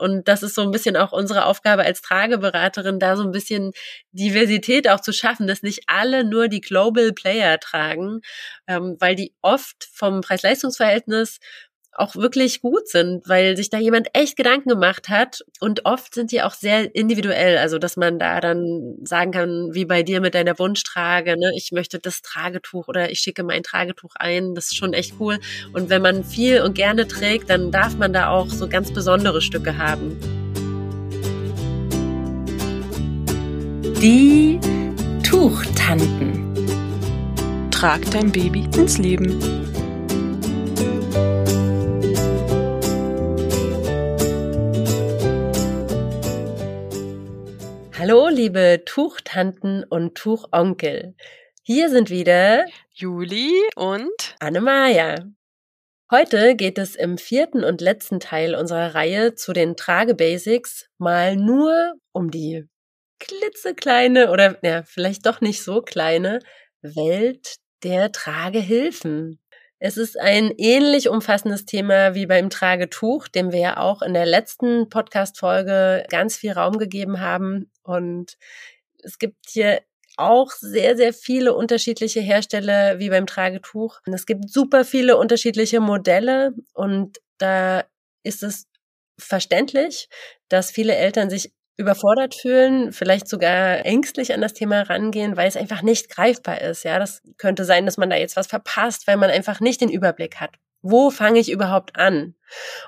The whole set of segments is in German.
Und das ist so ein bisschen auch unsere Aufgabe als Trageberaterin, da so ein bisschen Diversität auch zu schaffen, dass nicht alle nur die Global Player tragen, ähm, weil die oft vom Preis-Leistungs-Verhältnis auch wirklich gut sind, weil sich da jemand echt Gedanken gemacht hat und oft sind die auch sehr individuell, also dass man da dann sagen kann, wie bei dir mit deiner Wunschtrage, ne, ich möchte das Tragetuch oder ich schicke mein Tragetuch ein, das ist schon echt cool und wenn man viel und gerne trägt, dann darf man da auch so ganz besondere Stücke haben. Die Tuchtanten. Trag dein Baby ins Leben. Hallo, liebe Tuchtanten und Tuchonkel. Hier sind wieder Juli und Annemaja. Heute geht es im vierten und letzten Teil unserer Reihe zu den Tragebasics mal nur um die klitzekleine oder ja, vielleicht doch nicht so kleine Welt der Tragehilfen. Es ist ein ähnlich umfassendes Thema wie beim Tragetuch, dem wir ja auch in der letzten Podcast-Folge ganz viel Raum gegeben haben. Und es gibt hier auch sehr, sehr viele unterschiedliche Hersteller wie beim Tragetuch. Und es gibt super viele unterschiedliche Modelle und da ist es verständlich, dass viele Eltern sich überfordert fühlen, vielleicht sogar ängstlich an das Thema rangehen, weil es einfach nicht greifbar ist. Ja, das könnte sein, dass man da jetzt was verpasst, weil man einfach nicht den Überblick hat. Wo fange ich überhaupt an?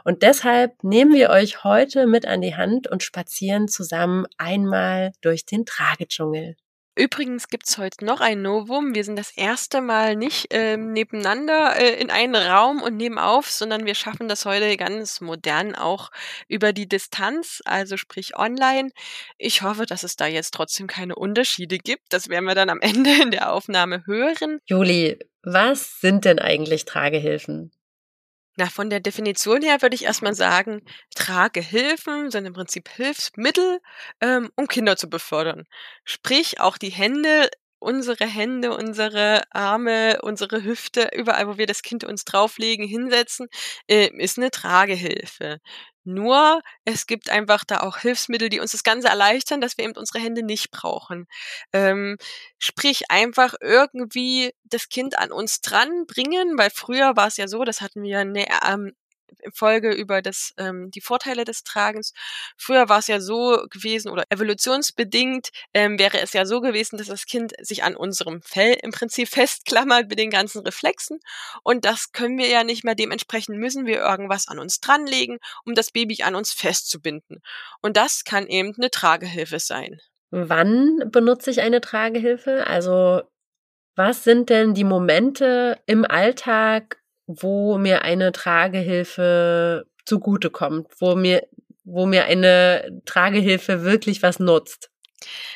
Und deshalb nehmen wir euch heute mit an die Hand und spazieren zusammen einmal durch den Tragedschungel. Übrigens gibt's heute noch ein Novum. Wir sind das erste Mal nicht ähm, nebeneinander äh, in einen Raum und nebenauf, sondern wir schaffen das heute ganz modern auch über die Distanz, also sprich online. Ich hoffe, dass es da jetzt trotzdem keine Unterschiede gibt. Das werden wir dann am Ende in der Aufnahme hören. Juli, was sind denn eigentlich Tragehilfen? Na, von der Definition her würde ich erstmal sagen, Tragehilfen sind im Prinzip Hilfsmittel, ähm, um Kinder zu befördern. Sprich, auch die Hände, unsere Hände, unsere Arme, unsere Hüfte, überall, wo wir das Kind uns drauflegen, hinsetzen, äh, ist eine Tragehilfe. Nur es gibt einfach da auch Hilfsmittel, die uns das Ganze erleichtern, dass wir eben unsere Hände nicht brauchen. Ähm, sprich einfach irgendwie das Kind an uns dran bringen, weil früher war es ja so, das hatten wir eine ähm, Folge über das, ähm, die Vorteile des Tragens. Früher war es ja so gewesen oder evolutionsbedingt ähm, wäre es ja so gewesen, dass das Kind sich an unserem Fell im Prinzip festklammert mit den ganzen Reflexen. Und das können wir ja nicht mehr. Dementsprechend müssen wir irgendwas an uns dranlegen, um das Baby an uns festzubinden. Und das kann eben eine Tragehilfe sein. Wann benutze ich eine Tragehilfe? Also was sind denn die Momente im Alltag, wo mir eine Tragehilfe zugutekommt, wo mir, wo mir eine Tragehilfe wirklich was nutzt.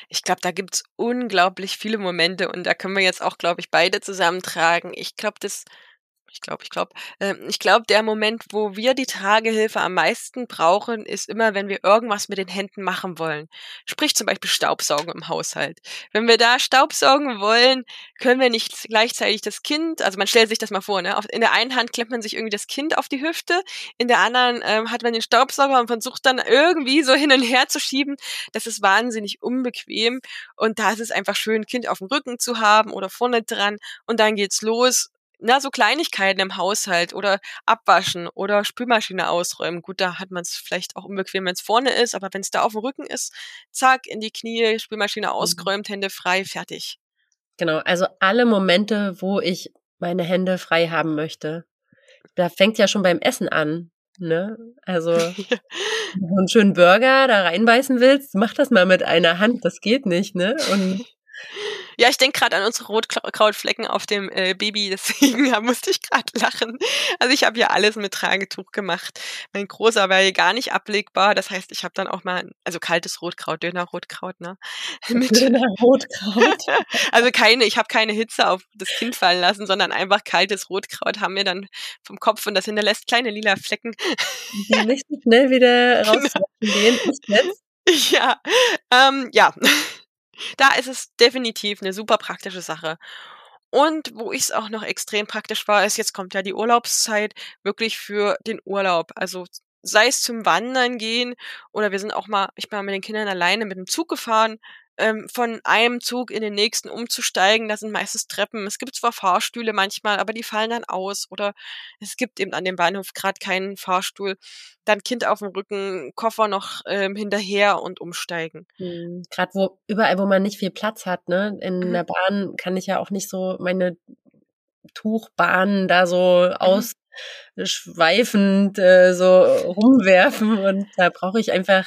Ich glaube, da gibt's unglaublich viele Momente und da können wir jetzt auch, glaube ich, beide zusammentragen. Ich glaube, das ich glaube, ich glaube, äh, ich glaube, der Moment, wo wir die Tragehilfe am meisten brauchen, ist immer, wenn wir irgendwas mit den Händen machen wollen. Sprich zum Beispiel Staubsaugen im Haushalt. Wenn wir da Staubsaugen wollen, können wir nicht gleichzeitig das Kind, also man stellt sich das mal vor, ne? in der einen Hand klemmt man sich irgendwie das Kind auf die Hüfte, in der anderen ähm, hat man den Staubsauger und versucht dann irgendwie so hin und her zu schieben. Das ist wahnsinnig unbequem und da ist es einfach schön, Kind auf dem Rücken zu haben oder vorne dran und dann geht's los na, so Kleinigkeiten im Haushalt oder abwaschen oder Spülmaschine ausräumen. Gut, da hat man es vielleicht auch unbequem, wenn es vorne ist, aber wenn es da auf dem Rücken ist, zack, in die Knie, Spülmaschine mhm. ausgeräumt, Hände frei, fertig. Genau, also alle Momente, wo ich meine Hände frei haben möchte. Da fängt ja schon beim Essen an. Ne? Also, wenn du einen schönen Burger da reinbeißen willst, mach das mal mit einer Hand. Das geht nicht, ne? Und ja, ich denke gerade an unsere Rotkrautflecken auf dem äh, Baby, deswegen da musste ich gerade lachen. Also ich habe ja alles mit Tragetuch gemacht. Mein Großer war ja gar nicht ablegbar, das heißt, ich habe dann auch mal, also kaltes Rotkraut, Döner-Rotkraut, ne? Mit Döner-Rotkraut. also keine, ich habe keine Hitze auf das Kind fallen lassen, sondern einfach kaltes Rotkraut haben wir dann vom Kopf und das hinterlässt kleine lila Flecken. Die nicht so schnell wieder rausgehen. Genau. Ja, ähm, ja. Da ist es definitiv eine super praktische Sache. Und wo ich es auch noch extrem praktisch war, ist, jetzt kommt ja die Urlaubszeit, wirklich für den Urlaub. Also sei es zum Wandern gehen oder wir sind auch mal ich bin mal mit den Kindern alleine mit dem Zug gefahren, ähm, von einem Zug in den nächsten umzusteigen. Da sind meistens Treppen. Es gibt zwar Fahrstühle manchmal, aber die fallen dann aus. Oder es gibt eben an dem Bahnhof gerade keinen Fahrstuhl. Dann Kind auf dem Rücken, Koffer noch ähm, hinterher und umsteigen. Mhm. Gerade wo überall, wo man nicht viel Platz hat, ne? In mhm. der Bahn kann ich ja auch nicht so meine Tuchbahnen da so mhm. aus schweifend äh, so rumwerfen und da brauche ich einfach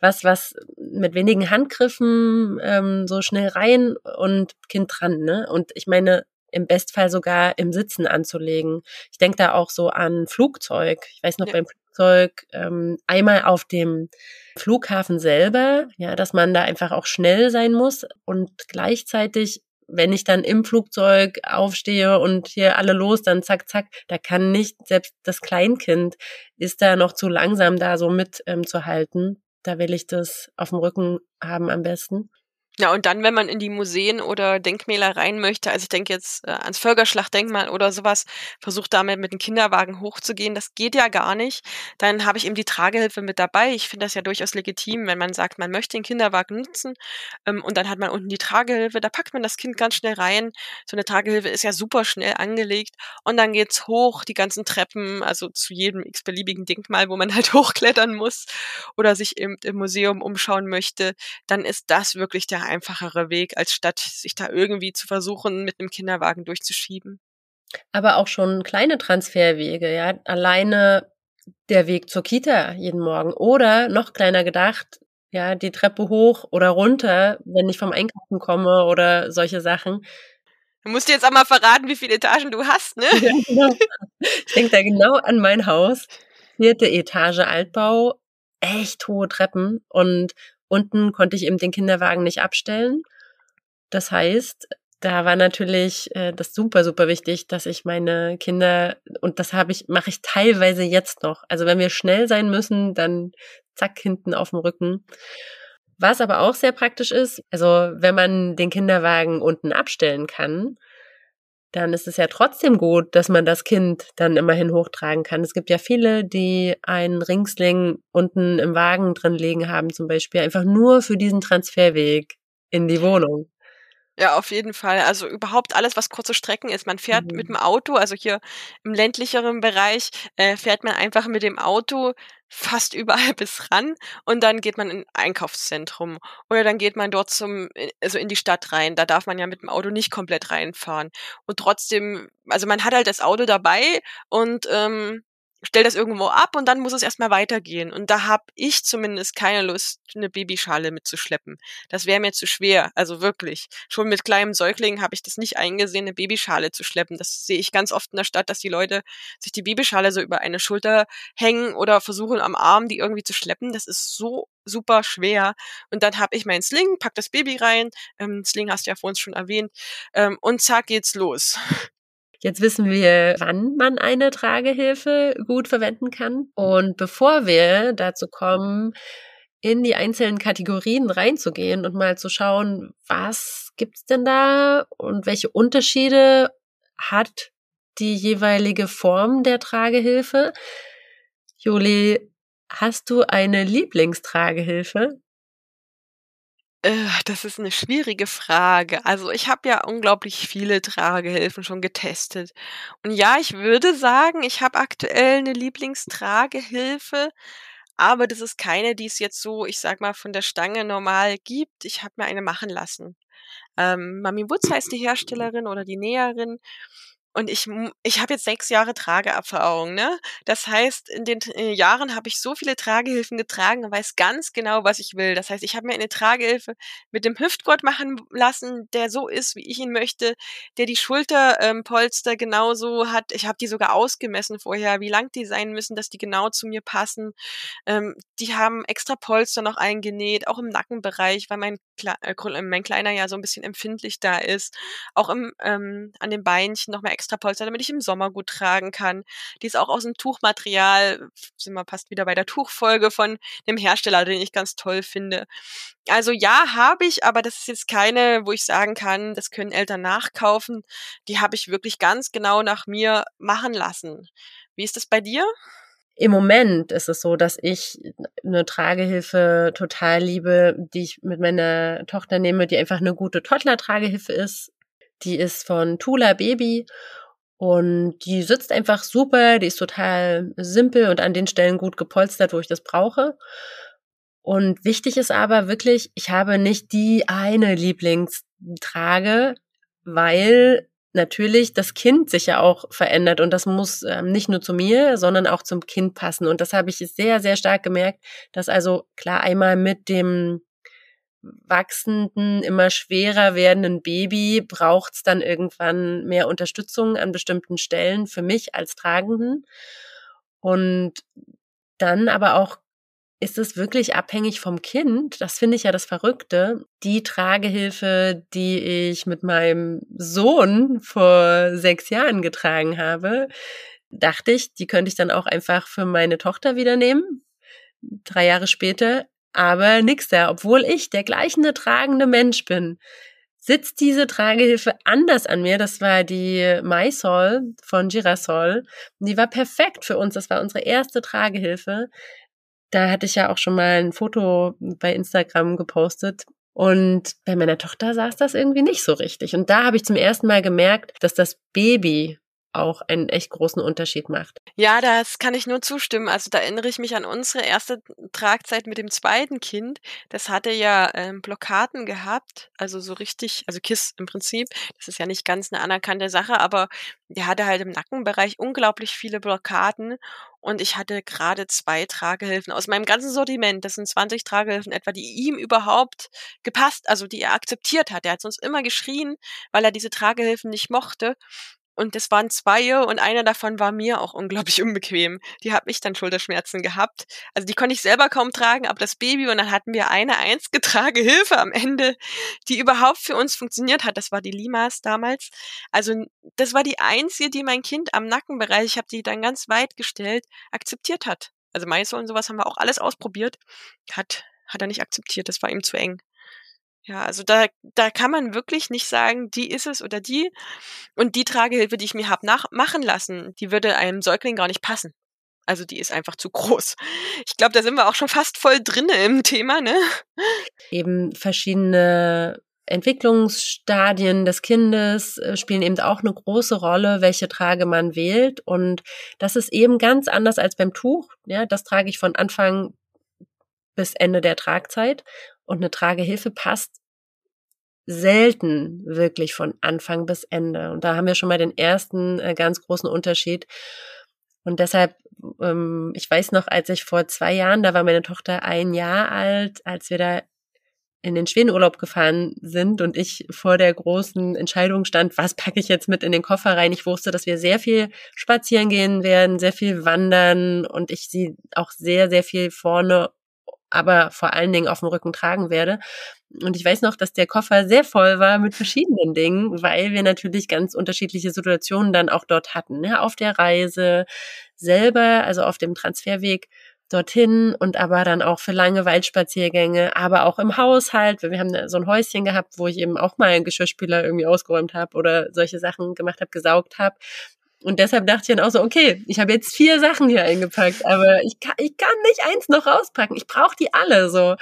was, was mit wenigen Handgriffen ähm, so schnell rein und Kind dran, ne? Und ich meine, im Bestfall sogar im Sitzen anzulegen. Ich denke da auch so an Flugzeug. Ich weiß noch ja. beim Flugzeug ähm, einmal auf dem Flughafen selber, ja, dass man da einfach auch schnell sein muss und gleichzeitig wenn ich dann im Flugzeug aufstehe und hier alle los, dann zack, zack, da kann nicht, selbst das Kleinkind ist da noch zu langsam, da so mit ähm, zu halten. Da will ich das auf dem Rücken haben am besten. Ja, und dann, wenn man in die Museen oder Denkmäler rein möchte, also ich denke jetzt äh, ans Völkerschlachtdenkmal oder sowas, versucht damit mit dem Kinderwagen hochzugehen, das geht ja gar nicht. Dann habe ich eben die Tragehilfe mit dabei. Ich finde das ja durchaus legitim, wenn man sagt, man möchte den Kinderwagen nutzen ähm, und dann hat man unten die Tragehilfe, da packt man das Kind ganz schnell rein. So eine Tragehilfe ist ja super schnell angelegt und dann geht's hoch, die ganzen Treppen, also zu jedem x-beliebigen Denkmal, wo man halt hochklettern muss oder sich im, im Museum umschauen möchte, dann ist das wirklich der einfachere Weg, als statt sich da irgendwie zu versuchen, mit einem Kinderwagen durchzuschieben. Aber auch schon kleine Transferwege, ja. Alleine der Weg zur Kita jeden Morgen oder noch kleiner gedacht, ja, die Treppe hoch oder runter, wenn ich vom Einkaufen komme oder solche Sachen. Du musst dir jetzt einmal verraten, wie viele Etagen du hast, ne? Ja, genau. Ich denke da genau an mein Haus. Vierte Etage Altbau, echt hohe Treppen und Unten konnte ich eben den Kinderwagen nicht abstellen. Das heißt, da war natürlich äh, das super, super wichtig, dass ich meine Kinder, und das habe ich, mache ich teilweise jetzt noch. Also wenn wir schnell sein müssen, dann zack, hinten auf dem Rücken. Was aber auch sehr praktisch ist, also wenn man den Kinderwagen unten abstellen kann, dann ist es ja trotzdem gut, dass man das Kind dann immerhin hochtragen kann. Es gibt ja viele, die einen Ringsling unten im Wagen drin liegen haben, zum Beispiel, einfach nur für diesen Transferweg in die Wohnung. Ja, auf jeden Fall. Also überhaupt alles, was kurze Strecken ist. Man fährt mhm. mit dem Auto, also hier im ländlicheren Bereich, äh, fährt man einfach mit dem Auto fast überall bis ran und dann geht man in ein Einkaufszentrum oder dann geht man dort zum, äh, also in die Stadt rein. Da darf man ja mit dem Auto nicht komplett reinfahren. Und trotzdem, also man hat halt das Auto dabei und ähm, stell das irgendwo ab und dann muss es erstmal weitergehen. Und da habe ich zumindest keine Lust, eine Babyschale mitzuschleppen. Das wäre mir zu schwer, also wirklich. Schon mit kleinem Säugling habe ich das nicht eingesehen, eine Babyschale zu schleppen. Das sehe ich ganz oft in der Stadt, dass die Leute sich die Babyschale so über eine Schulter hängen oder versuchen am Arm die irgendwie zu schleppen. Das ist so super schwer. Und dann habe ich meinen Sling, pack das Baby rein, ähm, Sling hast du ja vor uns schon erwähnt, ähm, und zack geht's los. Jetzt wissen wir, wann man eine Tragehilfe gut verwenden kann. Und bevor wir dazu kommen, in die einzelnen Kategorien reinzugehen und mal zu schauen, was gibt's denn da und welche Unterschiede hat die jeweilige Form der Tragehilfe. Juli, hast du eine Lieblingstragehilfe? Äh, das ist eine schwierige Frage. Also, ich habe ja unglaublich viele Tragehilfen schon getestet. Und ja, ich würde sagen, ich habe aktuell eine Lieblingstragehilfe, aber das ist keine, die es jetzt so, ich sag mal, von der Stange normal gibt. Ich habe mir eine machen lassen. Ähm, Mami Woods heißt die Herstellerin oder die Näherin und ich ich habe jetzt sechs Jahre Trageerfahrung, ne? Das heißt, in den äh, Jahren habe ich so viele Tragehilfen getragen und weiß ganz genau, was ich will. Das heißt, ich habe mir eine Tragehilfe mit dem Hüftgurt machen lassen, der so ist, wie ich ihn möchte, der die Schulterpolster ähm, genauso hat. Ich habe die sogar ausgemessen vorher, wie lang die sein müssen, dass die genau zu mir passen. Ähm, die haben extra Polster noch eingenäht, auch im Nackenbereich, weil mein, Kle äh, mein Kleiner ja so ein bisschen empfindlich da ist. Auch im, ähm, an den Beinchen noch mal extra Polster, damit ich im Sommer gut tragen kann. Die ist auch aus dem Tuchmaterial, sind wir fast wieder bei der Tuchfolge von dem Hersteller, den ich ganz toll finde. Also ja, habe ich, aber das ist jetzt keine, wo ich sagen kann, das können Eltern nachkaufen. Die habe ich wirklich ganz genau nach mir machen lassen. Wie ist das bei dir? Im Moment ist es so, dass ich eine Tragehilfe total liebe, die ich mit meiner Tochter nehme, die einfach eine gute Toddler-Tragehilfe ist. Die ist von Tula Baby und die sitzt einfach super, die ist total simpel und an den Stellen gut gepolstert, wo ich das brauche. Und wichtig ist aber wirklich, ich habe nicht die eine Lieblingstrage, weil natürlich das Kind sich ja auch verändert und das muss ähm, nicht nur zu mir, sondern auch zum Kind passen. Und das habe ich sehr, sehr stark gemerkt, dass also klar einmal mit dem wachsenden, immer schwerer werdenden Baby braucht's dann irgendwann mehr Unterstützung an bestimmten Stellen für mich als Tragenden. Und dann aber auch ist es wirklich abhängig vom Kind. Das finde ich ja das Verrückte. Die Tragehilfe, die ich mit meinem Sohn vor sechs Jahren getragen habe, dachte ich, die könnte ich dann auch einfach für meine Tochter wieder nehmen. Drei Jahre später. Aber nix da. Obwohl ich der gleiche tragende Mensch bin, sitzt diese Tragehilfe anders an mir. Das war die Mysol von Girasol. Die war perfekt für uns. Das war unsere erste Tragehilfe da hatte ich ja auch schon mal ein Foto bei Instagram gepostet. Und bei meiner Tochter saß das irgendwie nicht so richtig. Und da habe ich zum ersten Mal gemerkt, dass das Baby auch einen echt großen Unterschied macht. Ja, das kann ich nur zustimmen. Also da erinnere ich mich an unsere erste Tragzeit mit dem zweiten Kind. Das hatte ja ähm, Blockaden gehabt, also so richtig, also KISS im Prinzip. Das ist ja nicht ganz eine anerkannte Sache, aber der hatte halt im Nackenbereich unglaublich viele Blockaden. Und ich hatte gerade zwei Tragehilfen aus meinem ganzen Sortiment. Das sind 20 Tragehilfen etwa, die ihm überhaupt gepasst, also die er akzeptiert hat. Er hat sonst immer geschrien, weil er diese Tragehilfen nicht mochte. Und das waren zwei und einer davon war mir auch unglaublich unbequem. Die hat mich dann Schulterschmerzen gehabt. Also die konnte ich selber kaum tragen, aber das Baby und dann hatten wir eine einzige Tragehilfe am Ende, die überhaupt für uns funktioniert hat. Das war die Limas damals. Also das war die einzige, die mein Kind am Nackenbereich, ich habe die dann ganz weit gestellt, akzeptiert hat. Also Meißel und sowas haben wir auch alles ausprobiert. Hat, hat er nicht akzeptiert, das war ihm zu eng. Ja, also da, da kann man wirklich nicht sagen, die ist es oder die. Und die Tragehilfe, die ich mir hab nach machen lassen, die würde einem Säugling gar nicht passen. Also die ist einfach zu groß. Ich glaube, da sind wir auch schon fast voll drinne im Thema, ne? Eben verschiedene Entwicklungsstadien des Kindes äh, spielen eben auch eine große Rolle, welche Trage man wählt. Und das ist eben ganz anders als beim Tuch. Ja, das trage ich von Anfang bis Ende der Tragzeit. Und eine Tragehilfe passt selten wirklich von Anfang bis Ende. Und da haben wir schon mal den ersten äh, ganz großen Unterschied. Und deshalb, ähm, ich weiß noch, als ich vor zwei Jahren, da war meine Tochter ein Jahr alt, als wir da in den Schwedenurlaub gefahren sind und ich vor der großen Entscheidung stand, was packe ich jetzt mit in den Koffer rein. Ich wusste, dass wir sehr viel spazieren gehen werden, sehr viel wandern und ich sie auch sehr, sehr viel vorne aber vor allen Dingen auf dem Rücken tragen werde. Und ich weiß noch, dass der Koffer sehr voll war mit verschiedenen Dingen, weil wir natürlich ganz unterschiedliche Situationen dann auch dort hatten. Ne? Auf der Reise selber, also auf dem Transferweg dorthin und aber dann auch für lange Waldspaziergänge, aber auch im Haushalt. Wir haben so ein Häuschen gehabt, wo ich eben auch mal einen Geschirrspüler irgendwie ausgeräumt habe oder solche Sachen gemacht habe, gesaugt habe. Und deshalb dachte ich dann auch so, okay, ich habe jetzt vier Sachen hier eingepackt, aber ich kann, ich kann nicht eins noch rauspacken. Ich brauche die alle so.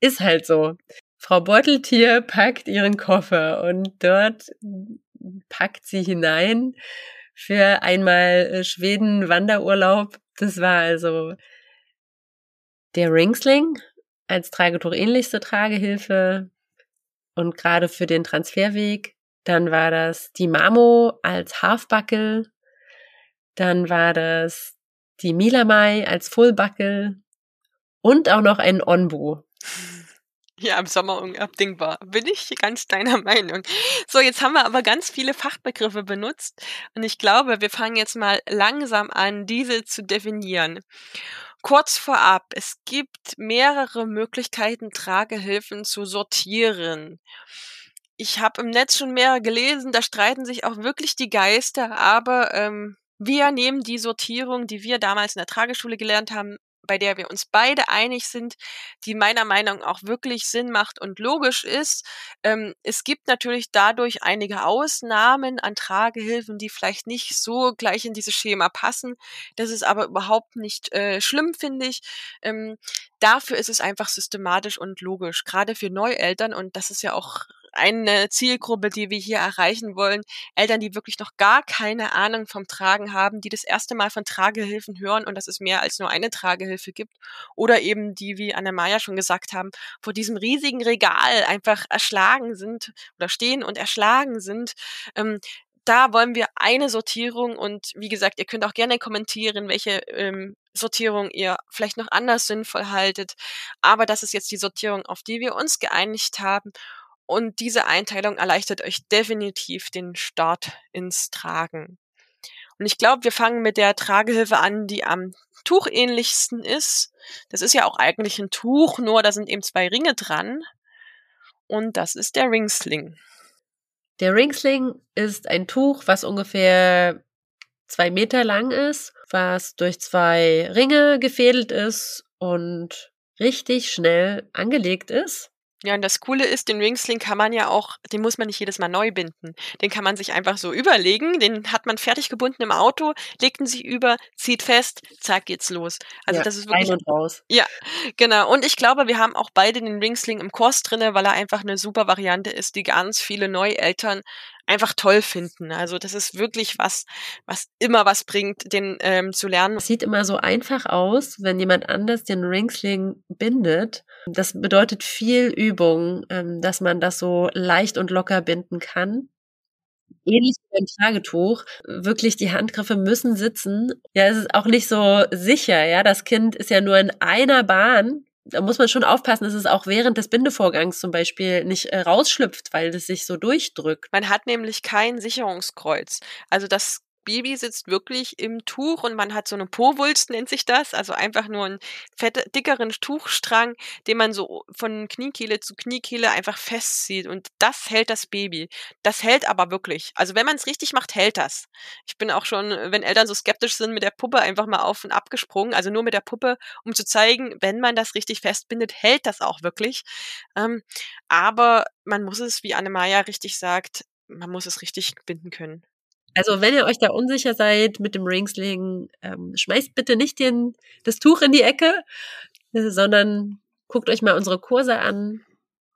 Ist halt so. Frau Beuteltier packt ihren Koffer und dort packt sie hinein für einmal äh, Schweden Wanderurlaub. Das war also der Ringsling als Tragetuch ähnlichste Tragehilfe und gerade für den Transferweg. Dann war das die Mamo als Halfbuckel dann war das die Milamai als Fullbuckle und auch noch ein Onbu. Ja, im Sommer unabdingbar. Bin ich ganz deiner Meinung. So, jetzt haben wir aber ganz viele Fachbegriffe benutzt und ich glaube, wir fangen jetzt mal langsam an, diese zu definieren. Kurz vorab, es gibt mehrere Möglichkeiten, Tragehilfen zu sortieren. Ich habe im Netz schon mehrere gelesen, da streiten sich auch wirklich die Geister, aber ähm, wir nehmen die Sortierung, die wir damals in der Trageschule gelernt haben, bei der wir uns beide einig sind, die meiner Meinung nach auch wirklich Sinn macht und logisch ist. Ähm, es gibt natürlich dadurch einige Ausnahmen an Tragehilfen, die vielleicht nicht so gleich in dieses Schema passen. Das ist aber überhaupt nicht äh, schlimm, finde ich. Ähm, dafür ist es einfach systematisch und logisch, gerade für Neueltern. Und das ist ja auch eine Zielgruppe, die wir hier erreichen wollen. Eltern, die wirklich noch gar keine Ahnung vom Tragen haben, die das erste Mal von Tragehilfen hören und dass es mehr als nur eine Tragehilfe gibt. Oder eben die, wie Anna-Maja schon gesagt haben, vor diesem riesigen Regal einfach erschlagen sind oder stehen und erschlagen sind. Ähm, da wollen wir eine Sortierung und wie gesagt, ihr könnt auch gerne kommentieren, welche ähm, Sortierung ihr vielleicht noch anders sinnvoll haltet. Aber das ist jetzt die Sortierung, auf die wir uns geeinigt haben. Und diese Einteilung erleichtert euch definitiv den Start ins Tragen. Und ich glaube, wir fangen mit der Tragehilfe an, die am tuchähnlichsten ist. Das ist ja auch eigentlich ein Tuch, nur da sind eben zwei Ringe dran. Und das ist der Ringsling. Der Ringsling ist ein Tuch, was ungefähr zwei Meter lang ist, was durch zwei Ringe gefädelt ist und richtig schnell angelegt ist. Ja, und das Coole ist, den Ringsling kann man ja auch, den muss man nicht jedes Mal neu binden. Den kann man sich einfach so überlegen, den hat man fertig gebunden im Auto, legt ihn sich über, zieht fest, zack, geht's los. Also ja, das ist wirklich. Rein und raus. Ja, genau. Und ich glaube, wir haben auch beide den Ringsling im Kurs drinne, weil er einfach eine super Variante ist, die ganz viele Neueltern einfach toll finden. Also das ist wirklich was, was immer was bringt, den ähm, zu lernen. Es sieht immer so einfach aus, wenn jemand anders den Ringsling bindet. Das bedeutet viel Übung, ähm, dass man das so leicht und locker binden kann ähnlich wie beim Tragetuch. Wirklich, die Handgriffe müssen sitzen. Ja, es ist auch nicht so sicher. Ja, das Kind ist ja nur in einer Bahn da muss man schon aufpassen, dass es auch während des Bindevorgangs zum Beispiel nicht äh, rausschlüpft, weil das sich so durchdrückt. Man hat nämlich kein Sicherungskreuz. Also das Baby sitzt wirklich im Tuch und man hat so eine Po-Wulst, nennt sich das, also einfach nur einen fette, dickeren Tuchstrang, den man so von Kniekehle zu Kniekehle einfach festzieht und das hält das Baby. Das hält aber wirklich. Also wenn man es richtig macht, hält das. Ich bin auch schon, wenn Eltern so skeptisch sind, mit der Puppe einfach mal auf und ab gesprungen, also nur mit der Puppe, um zu zeigen, wenn man das richtig festbindet, hält das auch wirklich. Ähm, aber man muss es, wie Annemaja richtig sagt, man muss es richtig binden können. Also wenn ihr euch da unsicher seid mit dem Ringsling, ähm, schmeißt bitte nicht den, das Tuch in die Ecke, äh, sondern guckt euch mal unsere Kurse an,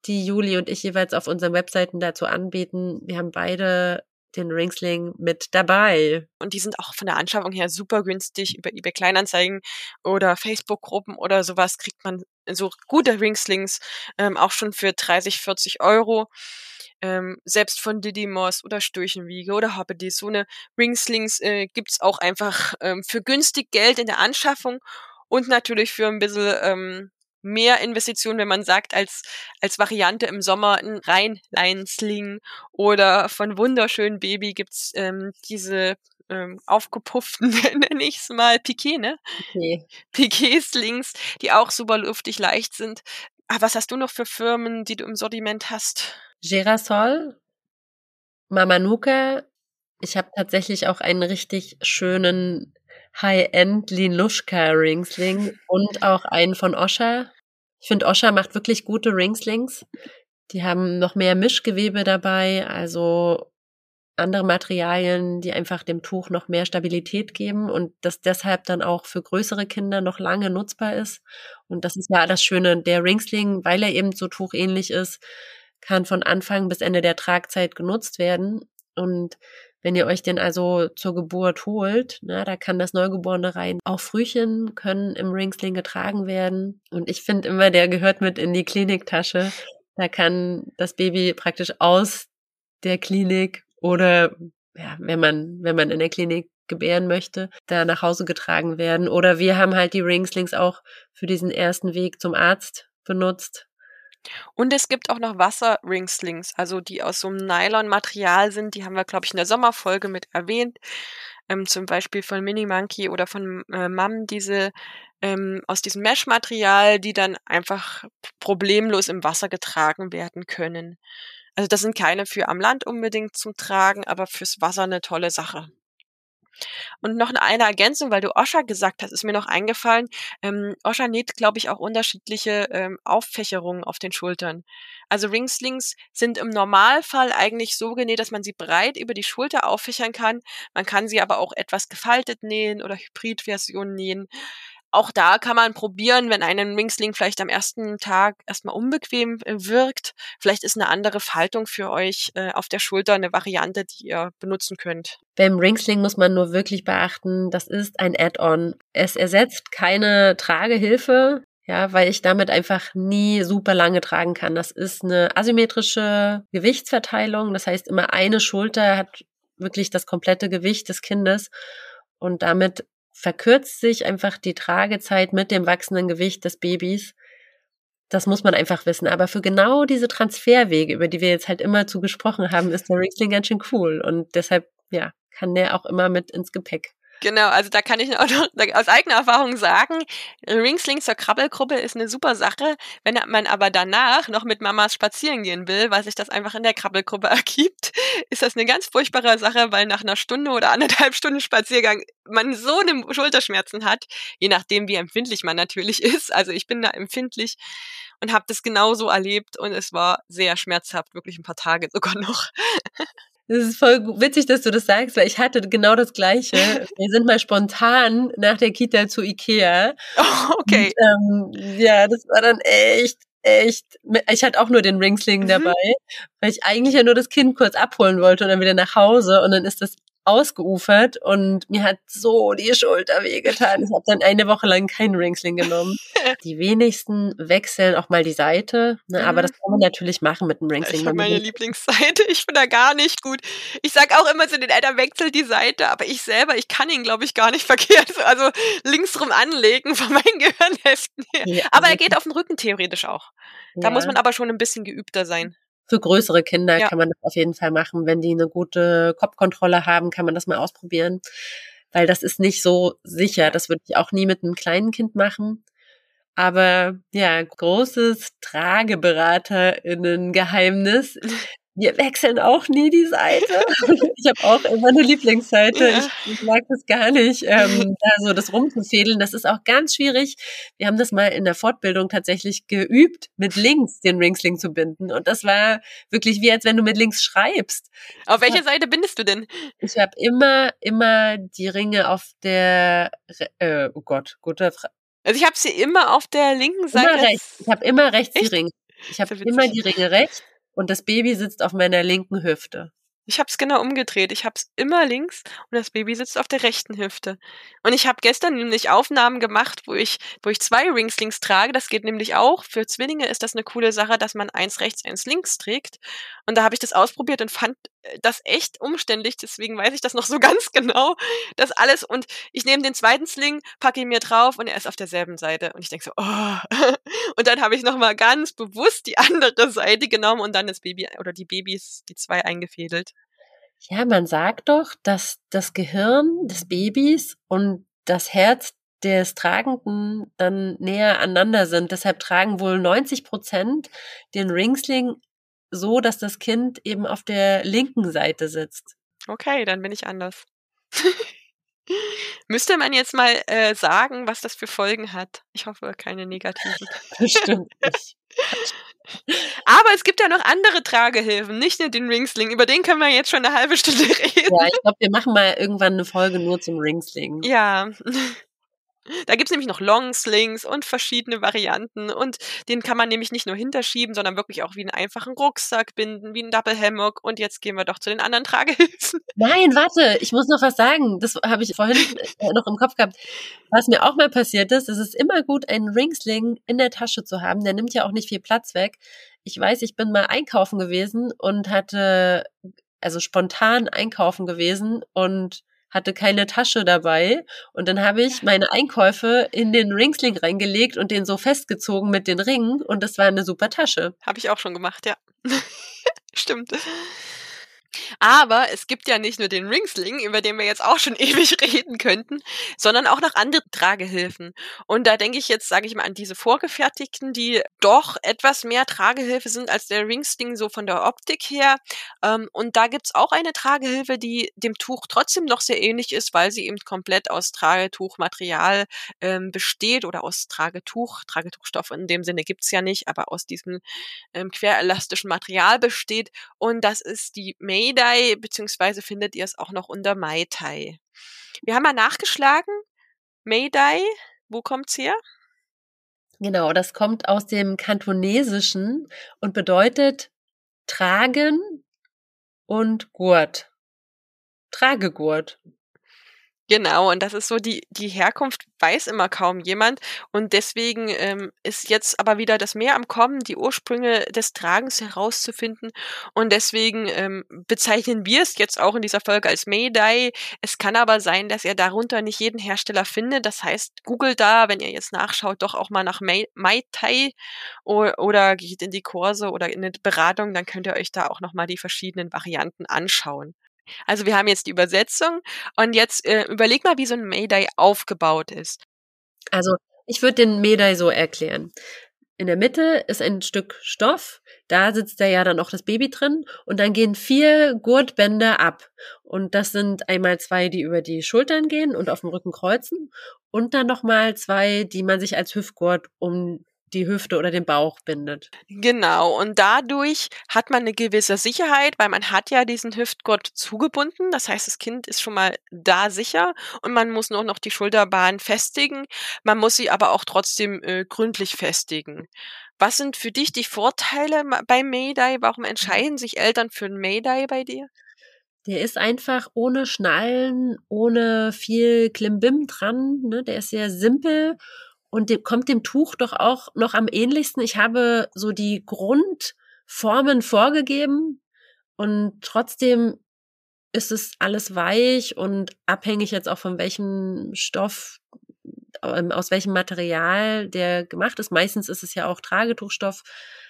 die Juli und ich jeweils auf unseren Webseiten dazu anbieten. Wir haben beide den Ringsling mit dabei. Und die sind auch von der Anschaffung her super günstig. Über eBay Kleinanzeigen oder Facebook-Gruppen oder sowas kriegt man so gute Ringslings ähm, auch schon für 30, 40 Euro ähm, selbst von Didymos oder Sturchenwiege oder Hoppedy, so eine Ringslings äh, gibt's auch einfach ähm, für günstig Geld in der Anschaffung und natürlich für ein bisschen ähm, mehr Investitionen, wenn man sagt, als, als Variante im Sommer ein Rheinleinsling oder von Wunderschön Baby gibt's ähm, diese ähm, aufgepufften, nenne ich es mal, Piquet, ne? Okay. Piquet-Slings, die auch super luftig leicht sind. Ah, was hast du noch für Firmen, die du im Sortiment hast? Girasol, Mamanuka. Ich habe tatsächlich auch einen richtig schönen High-End Linushka Ringsling und auch einen von Osha. Ich finde, Osha macht wirklich gute Ringslings. Die haben noch mehr Mischgewebe dabei, also andere Materialien, die einfach dem Tuch noch mehr Stabilität geben und das deshalb dann auch für größere Kinder noch lange nutzbar ist. Und das ist ja das Schöne, der Ringsling, weil er eben so tuchähnlich ist, kann von Anfang bis Ende der Tragzeit genutzt werden. Und wenn ihr euch den also zur Geburt holt, na, da kann das Neugeborene rein. Auch Frühchen können im Ringsling getragen werden. Und ich finde immer, der gehört mit in die Kliniktasche. Da kann das Baby praktisch aus der Klinik oder ja, wenn man, wenn man in der Klinik gebären möchte, da nach Hause getragen werden. Oder wir haben halt die Ringslings auch für diesen ersten Weg zum Arzt benutzt. Und es gibt auch noch Wasser-Ringslings, also die aus so einem Nylon-Material sind. Die haben wir, glaube ich, in der Sommerfolge mit erwähnt. Ähm, zum Beispiel von Mini Monkey oder von äh, Mam, diese ähm, aus diesem Mesh-Material, die dann einfach problemlos im Wasser getragen werden können. Also das sind keine für am Land unbedingt zum Tragen, aber fürs Wasser eine tolle Sache. Und noch eine Ergänzung, weil du Osha gesagt hast, ist mir noch eingefallen. Ähm, Osha näht, glaube ich, auch unterschiedliche ähm, Auffächerungen auf den Schultern. Also Ringslings sind im Normalfall eigentlich so genäht, dass man sie breit über die Schulter auffächern kann. Man kann sie aber auch etwas gefaltet nähen oder Hybridversionen nähen auch da kann man probieren, wenn einen Ringsling vielleicht am ersten Tag erstmal unbequem äh, wirkt. Vielleicht ist eine andere Faltung für euch äh, auf der Schulter eine Variante, die ihr benutzen könnt. Beim Ringsling muss man nur wirklich beachten, das ist ein Add-on. Es ersetzt keine Tragehilfe, ja, weil ich damit einfach nie super lange tragen kann. Das ist eine asymmetrische Gewichtsverteilung. Das heißt, immer eine Schulter hat wirklich das komplette Gewicht des Kindes. Und damit verkürzt sich einfach die Tragezeit mit dem wachsenden Gewicht des Babys. Das muss man einfach wissen. Aber für genau diese Transferwege, über die wir jetzt halt immer zu gesprochen haben, ist der Riesling ganz schön cool. Und deshalb, ja, kann der auch immer mit ins Gepäck. Genau, also da kann ich auch noch aus eigener Erfahrung sagen, Ringsling zur Krabbelgruppe ist eine super Sache. Wenn man aber danach noch mit Mamas spazieren gehen will, weil sich das einfach in der Krabbelgruppe ergibt, ist das eine ganz furchtbare Sache, weil nach einer Stunde oder anderthalb Stunden Spaziergang man so eine Schulterschmerzen hat, je nachdem wie empfindlich man natürlich ist. Also ich bin da empfindlich und habe das genauso erlebt und es war sehr schmerzhaft, wirklich ein paar Tage sogar noch. Das ist voll witzig, dass du das sagst, weil ich hatte genau das Gleiche. Wir sind mal spontan nach der Kita zu Ikea. Oh, okay. Und, ähm, ja, das war dann echt, echt. Ich hatte auch nur den Ringsling mhm. dabei, weil ich eigentlich ja nur das Kind kurz abholen wollte und dann wieder nach Hause. Und dann ist das ausgeufert und mir hat so die Schulter wehgetan. Ich habe dann eine Woche lang keinen Ringsling genommen. Die wenigsten wechseln auch mal die Seite, ne? aber mhm. das kann man natürlich machen mit einem Ringsling. Ich habe meine Lieblingsseite, ich bin da gar nicht gut. Ich sag auch immer zu den Eltern, wechselt die Seite, aber ich selber, ich kann ihn, glaube ich, gar nicht verkehrt, also linksrum anlegen von meinen Gehirnhälften her. Ja, aber er geht auf den Rücken theoretisch auch. Da ja. muss man aber schon ein bisschen geübter sein für größere Kinder ja. kann man das auf jeden Fall machen. Wenn die eine gute Kopfkontrolle haben, kann man das mal ausprobieren. Weil das ist nicht so sicher. Das würde ich auch nie mit einem kleinen Kind machen. Aber ja, großes Trageberaterinnen-Geheimnis wir wechseln auch nie die Seite. Ich habe auch immer eine Lieblingsseite. Ja. Ich, ich, mag das gar nicht, ähm, da so das rumzufädeln. Das ist auch ganz schwierig. Wir haben das mal in der Fortbildung tatsächlich geübt, mit links den Ringsling zu binden. Und das war wirklich wie, als wenn du mit links schreibst. Auf welcher Seite bindest du denn? Ich habe immer, immer die Ringe auf der, äh, oh Gott, guter Frage. Also ich habe sie immer auf der linken Seite. Immer rechts. Ich habe immer rechts Echt? die Ringe. Ich habe immer die Ringe rechts und das Baby sitzt auf meiner linken Hüfte. Ich habe es genau umgedreht. Ich habe es immer links und das Baby sitzt auf der rechten Hüfte. Und ich habe gestern nämlich Aufnahmen gemacht, wo ich, wo ich zwei Ringslings trage. Das geht nämlich auch. Für Zwillinge ist das eine coole Sache, dass man eins rechts, eins links trägt. Und da habe ich das ausprobiert und fand das echt umständlich. Deswegen weiß ich das noch so ganz genau. Das alles. Und ich nehme den zweiten Sling, packe ihn mir drauf und er ist auf derselben Seite. Und ich denke so, oh. Und dann habe ich nochmal ganz bewusst die andere Seite genommen und dann das Baby oder die Babys, die zwei eingefädelt. Ja, man sagt doch, dass das Gehirn des Babys und das Herz des Tragenden dann näher aneinander sind. Deshalb tragen wohl 90 Prozent den Ringsling so, dass das Kind eben auf der linken Seite sitzt. Okay, dann bin ich anders. Müsste man jetzt mal äh, sagen, was das für Folgen hat? Ich hoffe, keine negativen. Bestimmt nicht. Aber es gibt ja noch andere Tragehilfen, nicht nur den Ringsling. Über den können wir jetzt schon eine halbe Stunde reden. Ja, ich glaube, wir machen mal irgendwann eine Folge nur zum Ringsling. Ja. Da gibt's nämlich noch Longslings und verschiedene Varianten und den kann man nämlich nicht nur hinterschieben, sondern wirklich auch wie einen einfachen Rucksack binden, wie ein Double Hammock und jetzt gehen wir doch zu den anderen Tragehilfen. Nein, warte, ich muss noch was sagen. Das habe ich vorhin äh, noch im Kopf gehabt. Was mir auch mal passiert ist, es ist immer gut, einen Ringsling in der Tasche zu haben. Der nimmt ja auch nicht viel Platz weg. Ich weiß, ich bin mal einkaufen gewesen und hatte also spontan einkaufen gewesen und hatte keine Tasche dabei und dann habe ich meine Einkäufe in den Ringsling reingelegt und den so festgezogen mit den Ringen und das war eine super Tasche. Habe ich auch schon gemacht, ja. Stimmt. Aber es gibt ja nicht nur den Ringsling, über den wir jetzt auch schon ewig reden könnten, sondern auch noch andere Tragehilfen. Und da denke ich jetzt, sage ich mal, an diese vorgefertigten, die doch etwas mehr Tragehilfe sind als der Ringsling so von der Optik her. Ähm, und da gibt's auch eine Tragehilfe, die dem Tuch trotzdem noch sehr ähnlich ist, weil sie eben komplett aus Tragetuchmaterial ähm, besteht oder aus Tragetuch. Tragetuchstoff in dem Sinne gibt's ja nicht, aber aus diesem ähm, querelastischen Material besteht. Und das ist die Mayday, beziehungsweise findet ihr es auch noch unter Mai Tai. Wir haben mal nachgeschlagen. Mayday, wo kommt's her? Genau, das kommt aus dem Kantonesischen und bedeutet tragen und Gurt. Tragegurt. Genau, und das ist so die die Herkunft weiß immer kaum jemand und deswegen, ähm, ist jetzt aber wieder das Mehr am Kommen, die Ursprünge des Tragens herauszufinden und deswegen, ähm, bezeichnen wir es jetzt auch in dieser Folge als Mayday. Es kann aber sein, dass ihr darunter nicht jeden Hersteller findet. Das heißt, googelt da, wenn ihr jetzt nachschaut, doch auch mal nach Mai Mai Tai o oder geht in die Kurse oder in 'ne Beratung, dann könnt ihr euch da auch noch mal die verschiedenen Varianten anschauen. Also wir haben jetzt die Übersetzung und jetzt äh, überleg mal, wie so ein Mayday aufgebaut ist. Also ich würde den Mayday so erklären. In der Mitte ist ein Stück Stoff, da sitzt ja dann auch das Baby drin und dann gehen vier Gurtbänder ab. Und das sind einmal zwei, die über die Schultern gehen und auf dem Rücken kreuzen und dann nochmal zwei, die man sich als Hüftgurt um die Hüfte oder den Bauch bindet. Genau, und dadurch hat man eine gewisse Sicherheit, weil man hat ja diesen Hüftgurt zugebunden. Das heißt, das Kind ist schon mal da sicher und man muss nur noch die Schulterbahn festigen. Man muss sie aber auch trotzdem äh, gründlich festigen. Was sind für dich die Vorteile bei Mayday? Warum entscheiden sich Eltern für ein Mayday bei dir? Der ist einfach ohne Schnallen, ohne viel Klimbim dran. Ne? Der ist sehr simpel und dem, kommt dem Tuch doch auch noch am ähnlichsten. Ich habe so die Grundformen vorgegeben und trotzdem ist es alles weich und abhängig jetzt auch von welchem Stoff, ähm, aus welchem Material der gemacht ist. Meistens ist es ja auch Tragetuchstoff.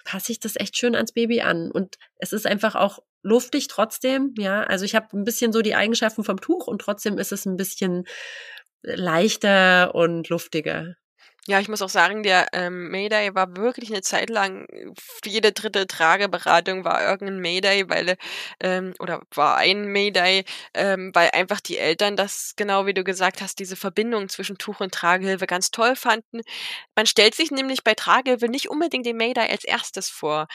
Passe ich das echt schön ans Baby an. Und es ist einfach auch luftig trotzdem, ja. Also ich habe ein bisschen so die Eigenschaften vom Tuch und trotzdem ist es ein bisschen leichter und luftiger. Ja, ich muss auch sagen, der ähm, Mayday war wirklich eine Zeit lang, jede dritte Trageberatung war irgendein Mayday, weil, ähm, oder war ein Mayday, ähm, weil einfach die Eltern das, genau wie du gesagt hast, diese Verbindung zwischen Tuch und Tragehilfe ganz toll fanden. Man stellt sich nämlich bei Tragehilfe nicht unbedingt den Mayday als erstes vor.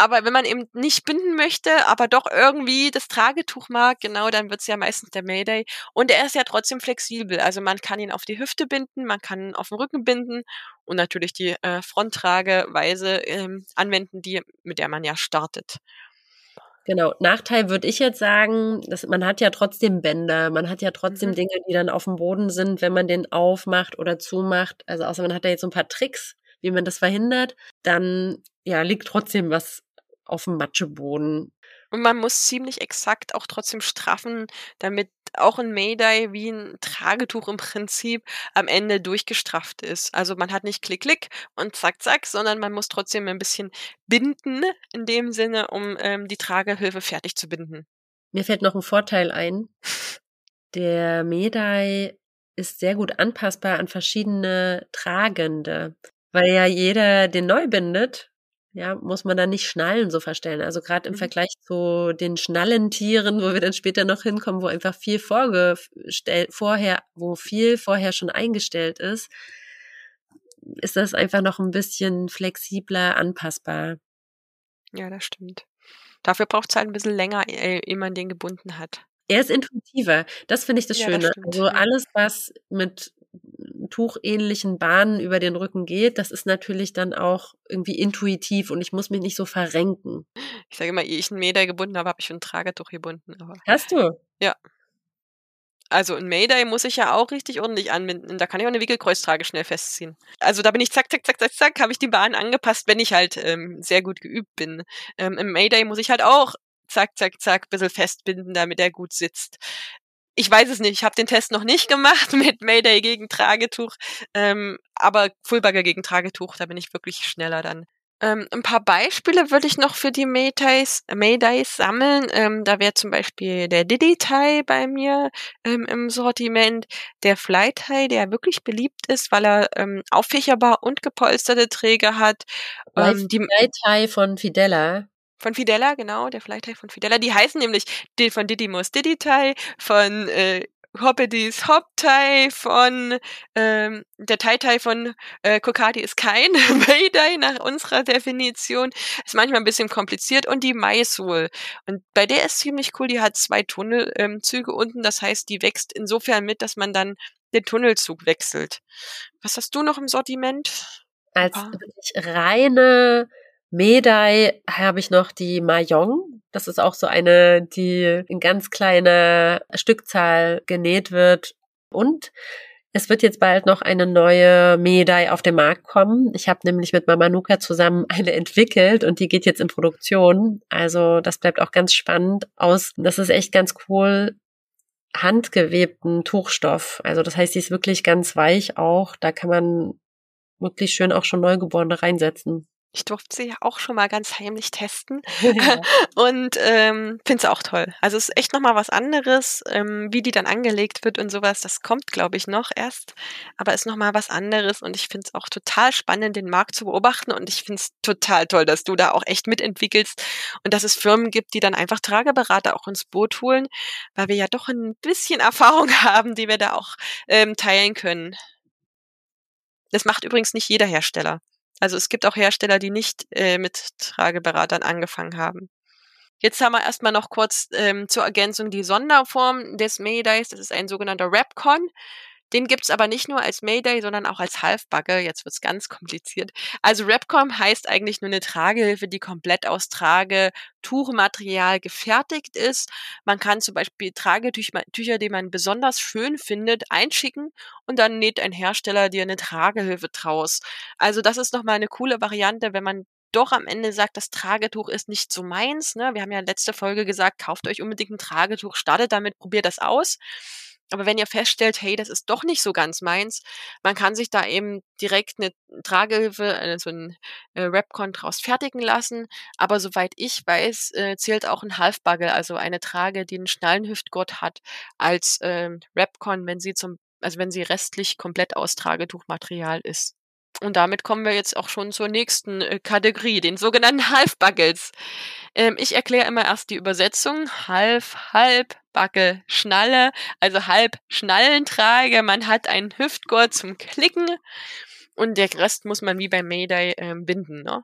Aber wenn man eben nicht binden möchte, aber doch irgendwie das Tragetuch mag, genau, dann wird's ja meistens der Mayday. Und er ist ja trotzdem flexibel. Also man kann ihn auf die Hüfte binden, man kann ihn auf den Rücken binden und natürlich die äh, Fronttrageweise ähm, anwenden, die, mit der man ja startet. Genau. Nachteil würde ich jetzt sagen, dass man hat ja trotzdem Bänder, man hat ja trotzdem mhm. Dinge, die dann auf dem Boden sind, wenn man den aufmacht oder zumacht. Also außer man hat da jetzt so ein paar Tricks, wie man das verhindert, dann ja liegt trotzdem was auf dem Matscheboden. Und man muss ziemlich exakt auch trotzdem straffen, damit auch ein Mayday wie ein Tragetuch im Prinzip am Ende durchgestrafft ist. Also man hat nicht klick, klick und zack, zack, sondern man muss trotzdem ein bisschen binden in dem Sinne, um ähm, die Tragehilfe fertig zu binden. Mir fällt noch ein Vorteil ein. Der Mayday ist sehr gut anpassbar an verschiedene Tragende, weil ja jeder den neu bindet ja, muss man da nicht Schnallen so verstellen. Also gerade im mhm. Vergleich zu den Schnallentieren, wo wir dann später noch hinkommen, wo einfach viel vorgestellt, vorher, wo viel vorher schon eingestellt ist, ist das einfach noch ein bisschen flexibler anpassbar. Ja, das stimmt. Dafür braucht es halt ein bisschen länger, ehe man den gebunden hat. Er ist intuitiver. Das finde ich das ja, Schöne. Das also alles, was mit tuchähnlichen Bahnen über den Rücken geht, das ist natürlich dann auch irgendwie intuitiv und ich muss mich nicht so verrenken. Ich sage immer, ehe ich einen Meter gebunden habe, habe ich ein Tragetuch gebunden. Aber Hast du? Ja. Also ein Mayday muss ich ja auch richtig ordentlich anbinden. Da kann ich auch eine Wickelkreuztrage schnell festziehen. Also da bin ich zack, zack, zack, zack, zack, habe ich die Bahn angepasst, wenn ich halt ähm, sehr gut geübt bin. Ähm, Im Mayday muss ich halt auch zack, zack, zack, bisschen festbinden, damit er gut sitzt ich weiß es nicht, ich habe den Test noch nicht gemacht mit Mayday gegen Tragetuch, ähm, aber Fullbagger gegen Tragetuch, da bin ich wirklich schneller dann. Ähm, ein paar Beispiele würde ich noch für die Maydays, Maydays sammeln. Ähm, da wäre zum Beispiel der Diddy Tie bei mir ähm, im Sortiment, der Fly Tie, der wirklich beliebt ist, weil er ähm, auffächerbar und gepolsterte Träger hat. Ähm, die Fly Tie von Fidella. Von Fidella, genau, der Tie von Fidella. Die heißen nämlich von Didymos Diddy Tie, von äh, Hoppedis Hoptai von ähm, der Tai-Tai von äh, Kokati ist kein Mayday nach unserer Definition. Ist manchmal ein bisschen kompliziert und die Maisul. Und bei der ist ziemlich cool, die hat zwei Tunnelzüge ähm, unten, das heißt, die wächst insofern mit, dass man dann den Tunnelzug wechselt. Was hast du noch im Sortiment? Als wirklich reine Medai habe ich noch die Mahjong. Das ist auch so eine, die in ganz kleiner Stückzahl genäht wird. Und es wird jetzt bald noch eine neue Medai auf den Markt kommen. Ich habe nämlich mit Mama Nuka zusammen eine entwickelt und die geht jetzt in Produktion. Also das bleibt auch ganz spannend aus. Das ist echt ganz cool handgewebten Tuchstoff. Also das heißt, die ist wirklich ganz weich auch. Da kann man wirklich schön auch schon Neugeborene reinsetzen. Ich durfte sie ja auch schon mal ganz heimlich testen ja. und ähm, finde es auch toll. Also es ist echt nochmal was anderes, ähm, wie die dann angelegt wird und sowas. Das kommt, glaube ich, noch erst, aber ist nochmal was anderes und ich finde es auch total spannend, den Markt zu beobachten und ich finde es total toll, dass du da auch echt mitentwickelst und dass es Firmen gibt, die dann einfach Trageberater auch ins Boot holen, weil wir ja doch ein bisschen Erfahrung haben, die wir da auch ähm, teilen können. Das macht übrigens nicht jeder Hersteller. Also es gibt auch Hersteller, die nicht äh, mit Trageberatern angefangen haben. Jetzt haben wir erstmal noch kurz ähm, zur Ergänzung die Sonderform des Maydays. Das ist ein sogenannter Rapcon. Den gibt's aber nicht nur als Mayday, sondern auch als Halfbagge. Jetzt wird's ganz kompliziert. Also Rapcom heißt eigentlich nur eine Tragehilfe, die komplett aus Tragetuchmaterial gefertigt ist. Man kann zum Beispiel Tragetücher, die man besonders schön findet, einschicken und dann näht ein Hersteller dir eine Tragehilfe draus. Also das ist nochmal eine coole Variante, wenn man doch am Ende sagt, das Tragetuch ist nicht so meins. Ne? Wir haben ja letzte Folge gesagt, kauft euch unbedingt ein Tragetuch, startet damit, probiert das aus. Aber wenn ihr feststellt, hey, das ist doch nicht so ganz meins, man kann sich da eben direkt eine Tragehilfe, äh, so ein äh, Rapcon draus fertigen lassen. Aber soweit ich weiß, äh, zählt auch ein Halfbuggle, also eine Trage, die einen Schnallenhüftgurt hat, als äh, Rapcon, wenn sie zum, also wenn sie restlich komplett aus Tragetuchmaterial ist. Und damit kommen wir jetzt auch schon zur nächsten äh, Kategorie, den sogenannten Halfbuggles. Ähm, ich erkläre immer erst die Übersetzung. Half, halb, Backe, Schnalle, also halb Schnallentrage. Man hat einen Hüftgurt zum Klicken und der Rest muss man wie bei Mayday äh, binden. Ne?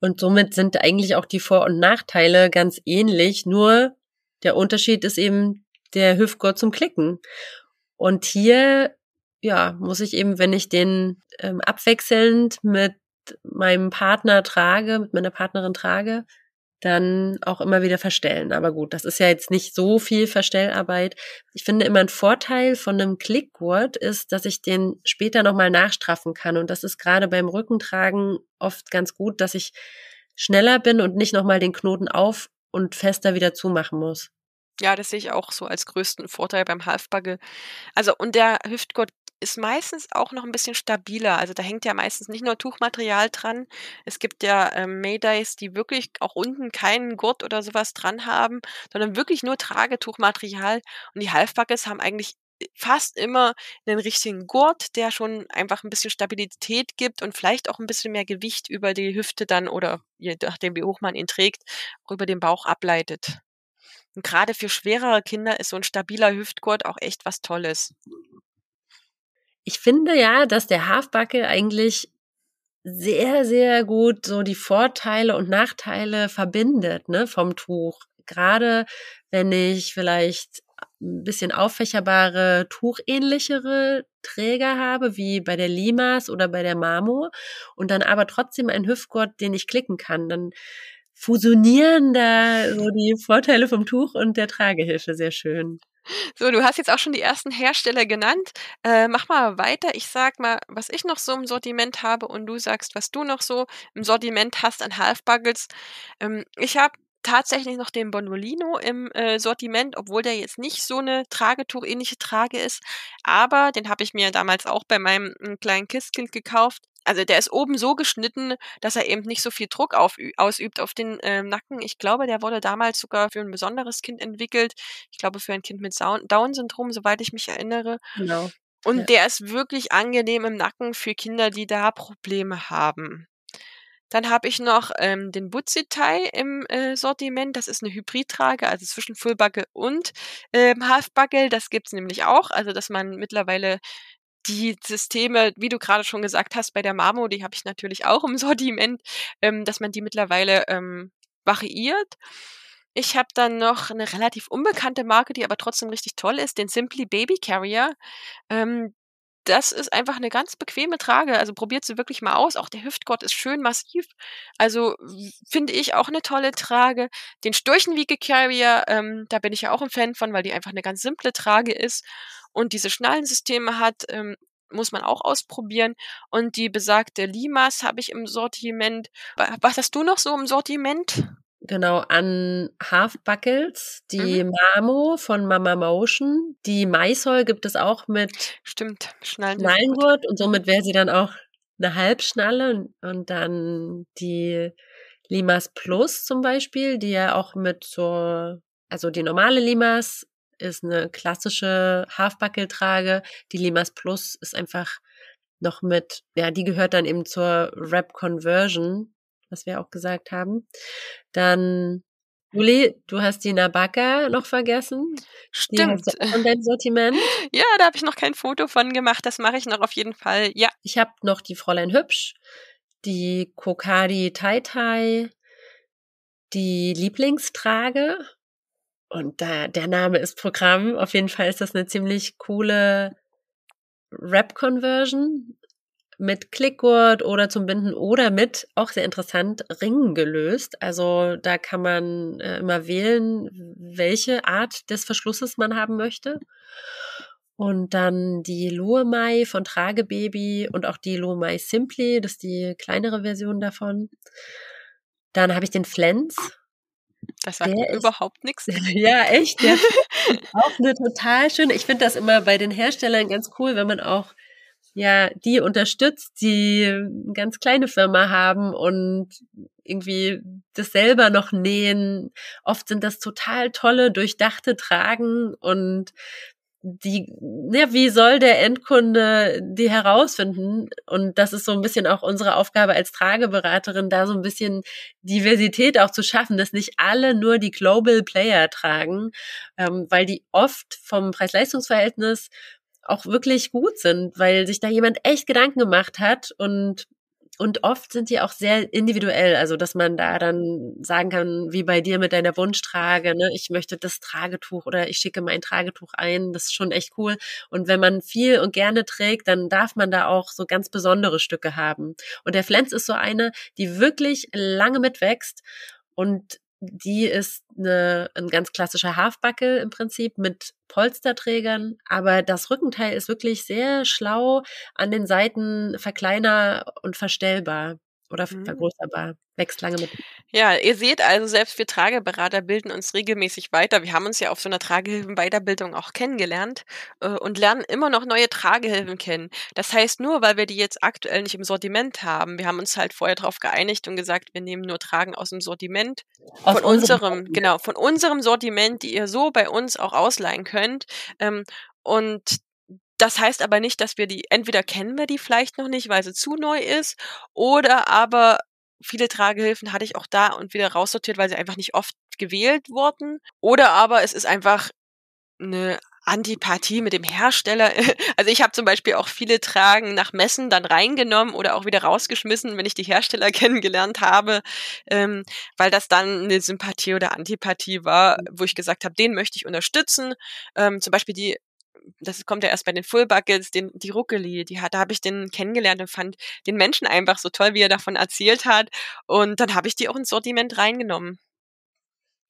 Und somit sind eigentlich auch die Vor- und Nachteile ganz ähnlich, nur der Unterschied ist eben der Hüftgurt zum Klicken. Und hier ja, muss ich eben, wenn ich den ähm, abwechselnd mit meinem Partner trage, mit meiner Partnerin trage, dann auch immer wieder verstellen. Aber gut, das ist ja jetzt nicht so viel Verstellarbeit. Ich finde immer ein Vorteil von einem Clickgurt ist, dass ich den später nochmal nachstraffen kann. Und das ist gerade beim Rückentragen oft ganz gut, dass ich schneller bin und nicht nochmal den Knoten auf und fester wieder zumachen muss. Ja, das sehe ich auch so als größten Vorteil beim Halfbagge. Also, und der Hüftgurt ist meistens auch noch ein bisschen stabiler. Also da hängt ja meistens nicht nur Tuchmaterial dran. Es gibt ja ähm, Maydays, die wirklich auch unten keinen Gurt oder sowas dran haben, sondern wirklich nur Tragetuchmaterial. Und die Halfbuckets haben eigentlich fast immer einen richtigen Gurt, der schon einfach ein bisschen Stabilität gibt und vielleicht auch ein bisschen mehr Gewicht über die Hüfte dann oder je nachdem, wie hoch man ihn trägt, über den Bauch ableitet. Und gerade für schwerere Kinder ist so ein stabiler Hüftgurt auch echt was Tolles. Ich finde ja, dass der Halfbuckle eigentlich sehr, sehr gut so die Vorteile und Nachteile verbindet, ne, vom Tuch. Gerade wenn ich vielleicht ein bisschen auffächerbare, tuchähnlichere Träger habe, wie bei der Limas oder bei der Mamo, und dann aber trotzdem einen Hüftgurt, den ich klicken kann, dann fusionieren da so die Vorteile vom Tuch und der Tragehilfe sehr schön. So, du hast jetzt auch schon die ersten Hersteller genannt. Äh, mach mal weiter. Ich sag mal, was ich noch so im Sortiment habe und du sagst, was du noch so im Sortiment hast an Halfbuggles. Ähm, ich habe tatsächlich noch den Bonolino im äh, Sortiment, obwohl der jetzt nicht so eine Tragetuch-ähnliche Trage ist. Aber den habe ich mir damals auch bei meinem kleinen Kistkind gekauft. Also der ist oben so geschnitten, dass er eben nicht so viel Druck auf, ausübt auf den äh, Nacken. Ich glaube, der wurde damals sogar für ein besonderes Kind entwickelt. Ich glaube, für ein Kind mit Down-Syndrom, soweit ich mich erinnere. Genau. Und ja. der ist wirklich angenehm im Nacken für Kinder, die da Probleme haben. Dann habe ich noch ähm, den Butzitai im äh, Sortiment. Das ist eine Hybridtrage, also zwischen Fullbuckle und ähm, Halfbuckle. Das gibt's nämlich auch. Also, dass man mittlerweile die Systeme, wie du gerade schon gesagt hast, bei der Marmo, die habe ich natürlich auch im Sortiment, ähm, dass man die mittlerweile ähm, variiert. Ich habe dann noch eine relativ unbekannte Marke, die aber trotzdem richtig toll ist, den Simply Baby Carrier. Ähm, das ist einfach eine ganz bequeme Trage. Also probiert sie wirklich mal aus. Auch der Hüftgott ist schön massiv. Also finde ich auch eine tolle Trage. Den Sturchenwiege Carrier, ähm, da bin ich ja auch ein Fan von, weil die einfach eine ganz simple Trage ist und diese Schnallensysteme hat. Ähm, muss man auch ausprobieren. Und die besagte Limas habe ich im Sortiment. Was hast du noch so im Sortiment? Genau, an Half Buckles, die mhm. Mamo von Mama Motion. Die Maisol gibt es auch mit Stimmt, Schnallengurt und somit wäre sie dann auch eine Halbschnalle und, und dann die Limas Plus zum Beispiel, die ja auch mit so, also die normale Limas ist eine klassische Half-Buckle-Trage. Die Limas Plus ist einfach noch mit, ja, die gehört dann eben zur Rap Conversion was wir auch gesagt haben. Dann Juli, du hast die Nabaka noch vergessen. Stimmt. Von deinem Sortiment. Ja, da habe ich noch kein Foto von gemacht. Das mache ich noch auf jeden Fall. Ja. Ich habe noch die Fräulein Hübsch, die Kokadi Tai Tai, die Lieblingstrage. Und da, der Name ist Programm. Auf jeden Fall ist das eine ziemlich coole Rap-Conversion mit Klickgurt oder zum Binden oder mit, auch sehr interessant, Ringen gelöst. Also da kann man äh, immer wählen, welche Art des Verschlusses man haben möchte. Und dann die Luomai von Tragebaby und auch die Luomai Simply, das ist die kleinere Version davon. Dann habe ich den Flens. Das sagt der überhaupt nichts. Ja, echt. Der auch eine total schöne. Ich finde das immer bei den Herstellern ganz cool, wenn man auch ja, die unterstützt, die eine ganz kleine Firma haben und irgendwie das selber noch nähen. Oft sind das total tolle, durchdachte Tragen und die, ja, wie soll der Endkunde die herausfinden? Und das ist so ein bisschen auch unsere Aufgabe als Trageberaterin, da so ein bisschen Diversität auch zu schaffen, dass nicht alle nur die Global Player tragen, ähm, weil die oft vom Preis-Leistungs-Verhältnis auch wirklich gut sind, weil sich da jemand echt Gedanken gemacht hat und und oft sind die auch sehr individuell, also dass man da dann sagen kann, wie bei dir mit deiner Wunschtrage, ne, ich möchte das Tragetuch oder ich schicke mein Tragetuch ein, das ist schon echt cool. Und wenn man viel und gerne trägt, dann darf man da auch so ganz besondere Stücke haben. Und der Flens ist so eine, die wirklich lange mitwächst und die ist eine, ein ganz klassischer Halfbuckle im Prinzip mit Polsterträgern, aber das Rückenteil ist wirklich sehr schlau an den Seiten verkleiner und verstellbar oder mhm. vergrößerbar. Wächst lange mit. Ja, ihr seht also, selbst wir Trageberater bilden uns regelmäßig weiter. Wir haben uns ja auf so einer Tragehilfen-Weiterbildung auch kennengelernt äh, und lernen immer noch neue Tragehilfen kennen. Das heißt, nur weil wir die jetzt aktuell nicht im Sortiment haben, wir haben uns halt vorher darauf geeinigt und gesagt, wir nehmen nur Tragen aus dem Sortiment. Aus von unserem, genau, von unserem Sortiment, die ihr so bei uns auch ausleihen könnt. Ähm, und das heißt aber nicht, dass wir die, entweder kennen wir die vielleicht noch nicht, weil sie zu neu ist, oder aber viele Tragehilfen hatte ich auch da und wieder raussortiert, weil sie einfach nicht oft gewählt wurden. Oder aber es ist einfach eine Antipathie mit dem Hersteller. Also ich habe zum Beispiel auch viele Tragen nach Messen dann reingenommen oder auch wieder rausgeschmissen, wenn ich die Hersteller kennengelernt habe, ähm, weil das dann eine Sympathie oder Antipathie war, wo ich gesagt habe, den möchte ich unterstützen. Ähm, zum Beispiel die das kommt ja erst bei den Full Buckets, den, die Ruckeli, die hat, da habe ich den kennengelernt und fand den Menschen einfach so toll, wie er davon erzählt hat. Und dann habe ich die auch ins Sortiment reingenommen.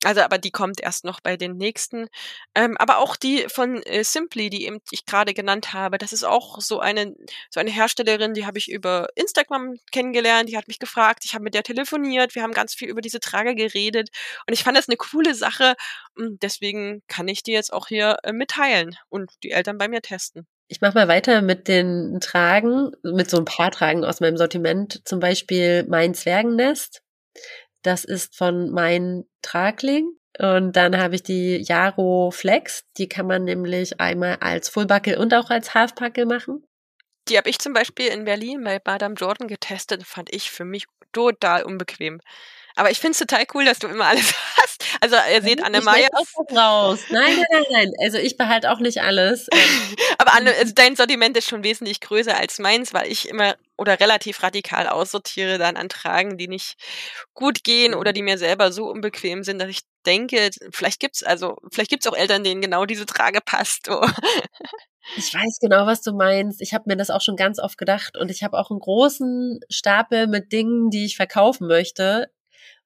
Also, aber die kommt erst noch bei den nächsten. Ähm, aber auch die von äh, Simply, die eben ich gerade genannt habe, das ist auch so eine so eine Herstellerin, die habe ich über Instagram kennengelernt. Die hat mich gefragt, ich habe mit der telefoniert, wir haben ganz viel über diese Trage geredet und ich fand das eine coole Sache. Deswegen kann ich die jetzt auch hier äh, mitteilen und die Eltern bei mir testen. Ich mache mal weiter mit den Tragen, mit so ein paar Tragen aus meinem Sortiment. Zum Beispiel mein Zwergennest. Das ist von mein Tragling. Und dann habe ich die Jaro Flex. Die kann man nämlich einmal als Fullbuckle und auch als Halfbuckle machen. Die habe ich zum Beispiel in Berlin bei Madame Jordan getestet. Fand ich für mich total unbequem. Aber ich finde es total cool, dass du immer alles hast. Also ihr seht Anne Meyer. raus. Nein, nein, nein, nein. Also ich behalte auch nicht alles. Ähm. Aber Anne, also dein Sortiment ist schon wesentlich größer als meins, weil ich immer oder relativ radikal aussortiere dann an Tragen, die nicht gut gehen oder die mir selber so unbequem sind, dass ich denke, vielleicht gibt's also vielleicht gibt's auch Eltern, denen genau diese Trage passt. Oh. Ich weiß genau, was du meinst. Ich habe mir das auch schon ganz oft gedacht und ich habe auch einen großen Stapel mit Dingen, die ich verkaufen möchte.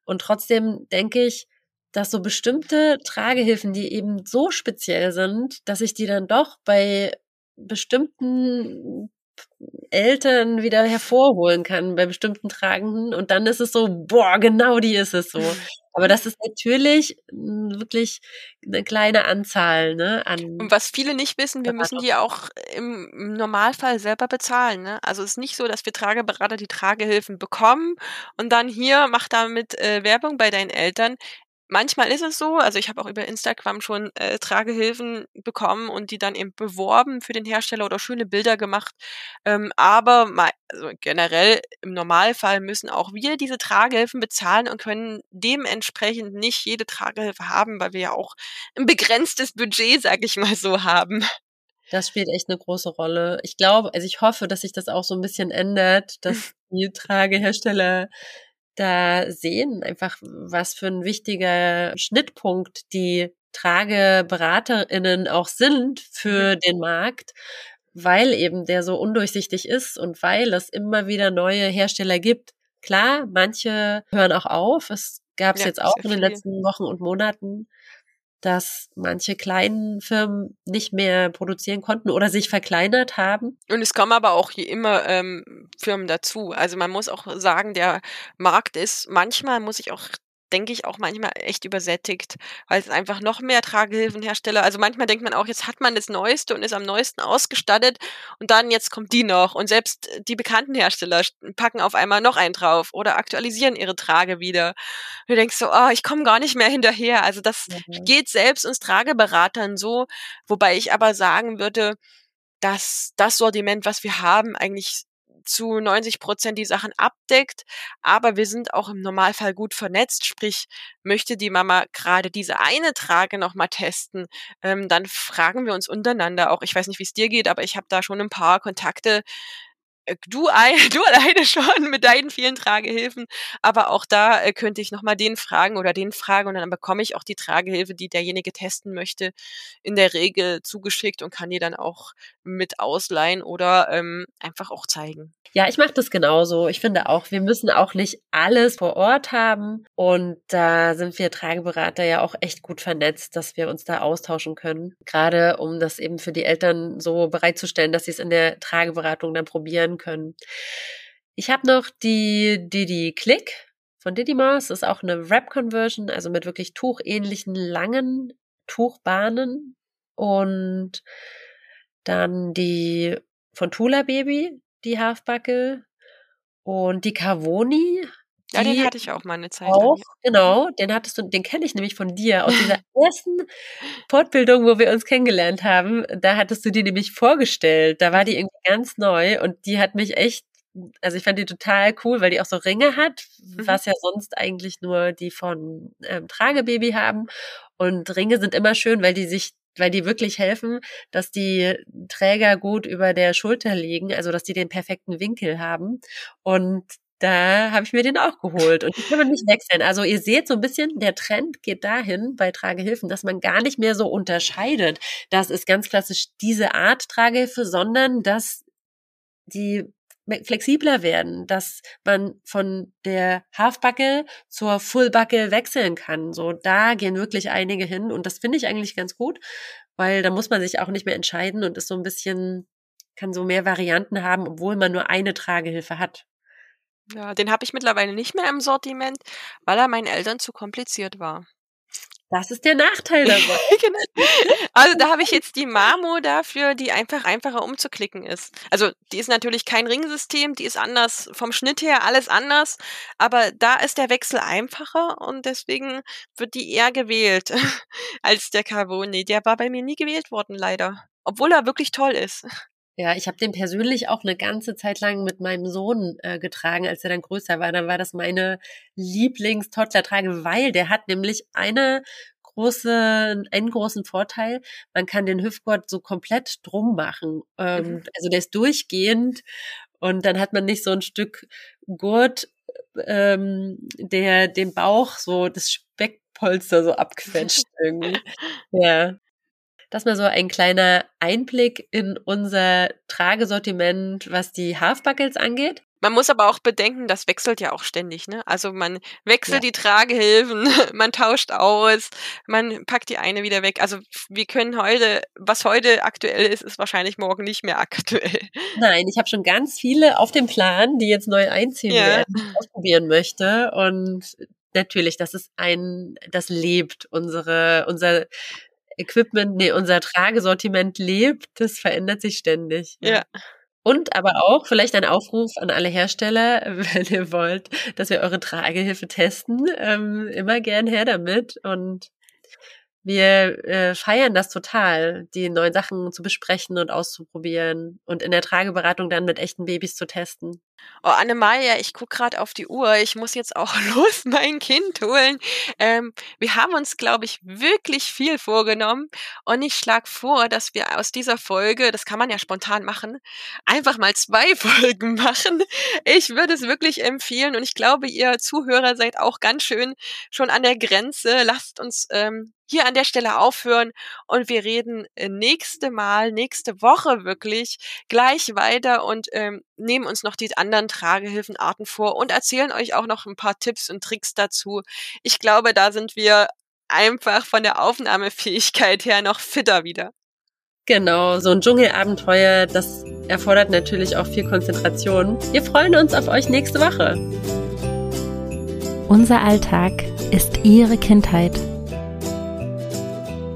Und trotzdem denke ich, dass so bestimmte Tragehilfen, die eben so speziell sind, dass ich die dann doch bei bestimmten Eltern wieder hervorholen kann bei bestimmten Tragenden und dann ist es so, boah, genau die ist es so. Aber das ist natürlich wirklich eine kleine Anzahl, ne? An und was viele nicht wissen, wir müssen die auch im, Normalfall selber bezahlen, ne? Also es ist nicht so, dass wir Trageberater die Tragehilfen bekommen und dann hier mach damit äh, Werbung bei deinen Eltern. Manchmal ist es so, also ich habe auch über Instagram schon äh, Tragehilfen bekommen und die dann eben beworben für den Hersteller oder schöne Bilder gemacht. Ähm, aber mal, also generell im Normalfall müssen auch wir diese Tragehilfen bezahlen und können dementsprechend nicht jede Tragehilfe haben, weil wir ja auch ein begrenztes Budget, sag ich mal so, haben. Das spielt echt eine große Rolle. Ich glaube, also ich hoffe, dass sich das auch so ein bisschen ändert, dass die Tragehersteller da sehen, einfach was für ein wichtiger Schnittpunkt die Trageberaterinnen auch sind für mhm. den Markt, weil eben der so undurchsichtig ist und weil es immer wieder neue Hersteller gibt. Klar, manche hören auch auf. Es gab es ja, jetzt auch in den letzten Wochen und Monaten dass manche kleinen Firmen nicht mehr produzieren konnten oder sich verkleinert haben. Und es kommen aber auch hier immer ähm, Firmen dazu. Also man muss auch sagen, der Markt ist manchmal, muss ich auch denke ich, auch manchmal echt übersättigt, weil es einfach noch mehr Tragehilfenhersteller, also manchmal denkt man auch, jetzt hat man das Neueste und ist am neuesten ausgestattet und dann jetzt kommt die noch und selbst die bekannten Hersteller packen auf einmal noch einen drauf oder aktualisieren ihre Trage wieder. Und du denkst so, oh, ich komme gar nicht mehr hinterher. Also das mhm. geht selbst uns Trageberatern so, wobei ich aber sagen würde, dass das Sortiment, was wir haben, eigentlich zu 90 Prozent die Sachen abdeckt. Aber wir sind auch im Normalfall gut vernetzt. Sprich, möchte die Mama gerade diese eine Trage nochmal testen, ähm, dann fragen wir uns untereinander auch. Ich weiß nicht, wie es dir geht, aber ich habe da schon ein paar Kontakte, äh, du, du alleine schon mit deinen vielen Tragehilfen, aber auch da äh, könnte ich nochmal den fragen oder den fragen und dann bekomme ich auch die Tragehilfe, die derjenige testen möchte, in der Regel zugeschickt und kann die dann auch mit ausleihen oder ähm, einfach auch zeigen. Ja, ich mache das genauso. Ich finde auch, wir müssen auch nicht alles vor Ort haben und da sind wir Trageberater ja auch echt gut vernetzt, dass wir uns da austauschen können. Gerade um das eben für die Eltern so bereitzustellen, dass sie es in der Trageberatung dann probieren lernen können. Ich habe noch die Didi Click von Didymos. Das ist auch eine Wrap-Conversion, also mit wirklich tuchähnlichen langen Tuchbahnen. Und dann die von Tula Baby, die Halfbuckle. Und die Cavoni ja, den hatte ich auch mal eine Zeit auch, lang. Genau, den hattest du, den kenne ich nämlich von dir aus dieser ersten Fortbildung, wo wir uns kennengelernt haben. Da hattest du die nämlich vorgestellt. Da war die irgendwie ganz neu und die hat mich echt, also ich fand die total cool, weil die auch so Ringe hat, mhm. was ja sonst eigentlich nur die von ähm, Tragebaby haben. Und Ringe sind immer schön, weil die sich weil die wirklich helfen, dass die Träger gut über der Schulter liegen, also dass die den perfekten Winkel haben. Und da habe ich mir den auch geholt und die kann man nicht wechseln. Also ihr seht so ein bisschen, der Trend geht dahin bei Tragehilfen, dass man gar nicht mehr so unterscheidet. Das ist ganz klassisch diese Art Tragehilfe, sondern dass die flexibler werden, dass man von der Halfbacke zur Fullbacke wechseln kann. So, da gehen wirklich einige hin und das finde ich eigentlich ganz gut, weil da muss man sich auch nicht mehr entscheiden und ist so ein bisschen, kann so mehr Varianten haben, obwohl man nur eine Tragehilfe hat. Ja, den habe ich mittlerweile nicht mehr im Sortiment, weil er meinen Eltern zu kompliziert war. Das ist der Nachteil dabei. genau. Also da habe ich jetzt die Marmo dafür, die einfach einfacher umzuklicken ist. Also die ist natürlich kein Ringsystem, die ist anders vom Schnitt her, alles anders, aber da ist der Wechsel einfacher und deswegen wird die eher gewählt als der Carboni. Der war bei mir nie gewählt worden, leider. Obwohl er wirklich toll ist. Ja, ich habe den persönlich auch eine ganze Zeit lang mit meinem Sohn äh, getragen, als er dann größer war. Dann war das meine Lieblings-Toddler-Trage, weil der hat nämlich eine große, einen großen Vorteil. Man kann den Hüftgurt so komplett drum machen. Ähm, mhm. Also der ist durchgehend und dann hat man nicht so ein Stück Gurt, ähm, der den Bauch so das Speckpolster so abquetscht irgendwie. Ja. Das mal so ein kleiner Einblick in unser Tragesortiment, was die Halfbuckles angeht. Man muss aber auch bedenken, das wechselt ja auch ständig, ne? Also man wechselt ja. die Tragehilfen, man tauscht aus, man packt die eine wieder weg. Also wir können heute, was heute aktuell ist, ist wahrscheinlich morgen nicht mehr aktuell. Nein, ich habe schon ganz viele auf dem Plan, die jetzt neu einziehen ja. werden, ausprobieren möchte. Und natürlich, das ist ein, das lebt unsere, unser Equipment, nee, unser Tragesortiment lebt, das verändert sich ständig. Ja. Und aber auch vielleicht ein Aufruf an alle Hersteller, wenn ihr wollt, dass wir eure Tragehilfe testen, ähm, immer gern her damit. Und wir äh, feiern das total, die neuen Sachen zu besprechen und auszuprobieren und in der Trageberatung dann mit echten Babys zu testen. Oh, Annemaja, ich guck gerade auf die Uhr. Ich muss jetzt auch los mein Kind holen. Ähm, wir haben uns, glaube ich, wirklich viel vorgenommen. Und ich schlage vor, dass wir aus dieser Folge, das kann man ja spontan machen, einfach mal zwei Folgen machen. Ich würde es wirklich empfehlen. Und ich glaube, ihr Zuhörer seid auch ganz schön schon an der Grenze. Lasst uns ähm, hier an der Stelle aufhören und wir reden äh, nächste Mal, nächste Woche wirklich gleich weiter und ähm, nehmen uns noch die anderen Tragehilfenarten vor und erzählen euch auch noch ein paar Tipps und Tricks dazu. Ich glaube, da sind wir einfach von der Aufnahmefähigkeit her noch fitter wieder. Genau, so ein Dschungelabenteuer, das erfordert natürlich auch viel Konzentration. Wir freuen uns auf euch nächste Woche. Unser Alltag ist Ihre Kindheit.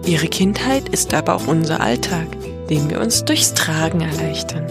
Ihre Kindheit ist aber auch unser Alltag, den wir uns durchs Tragen erleichtern.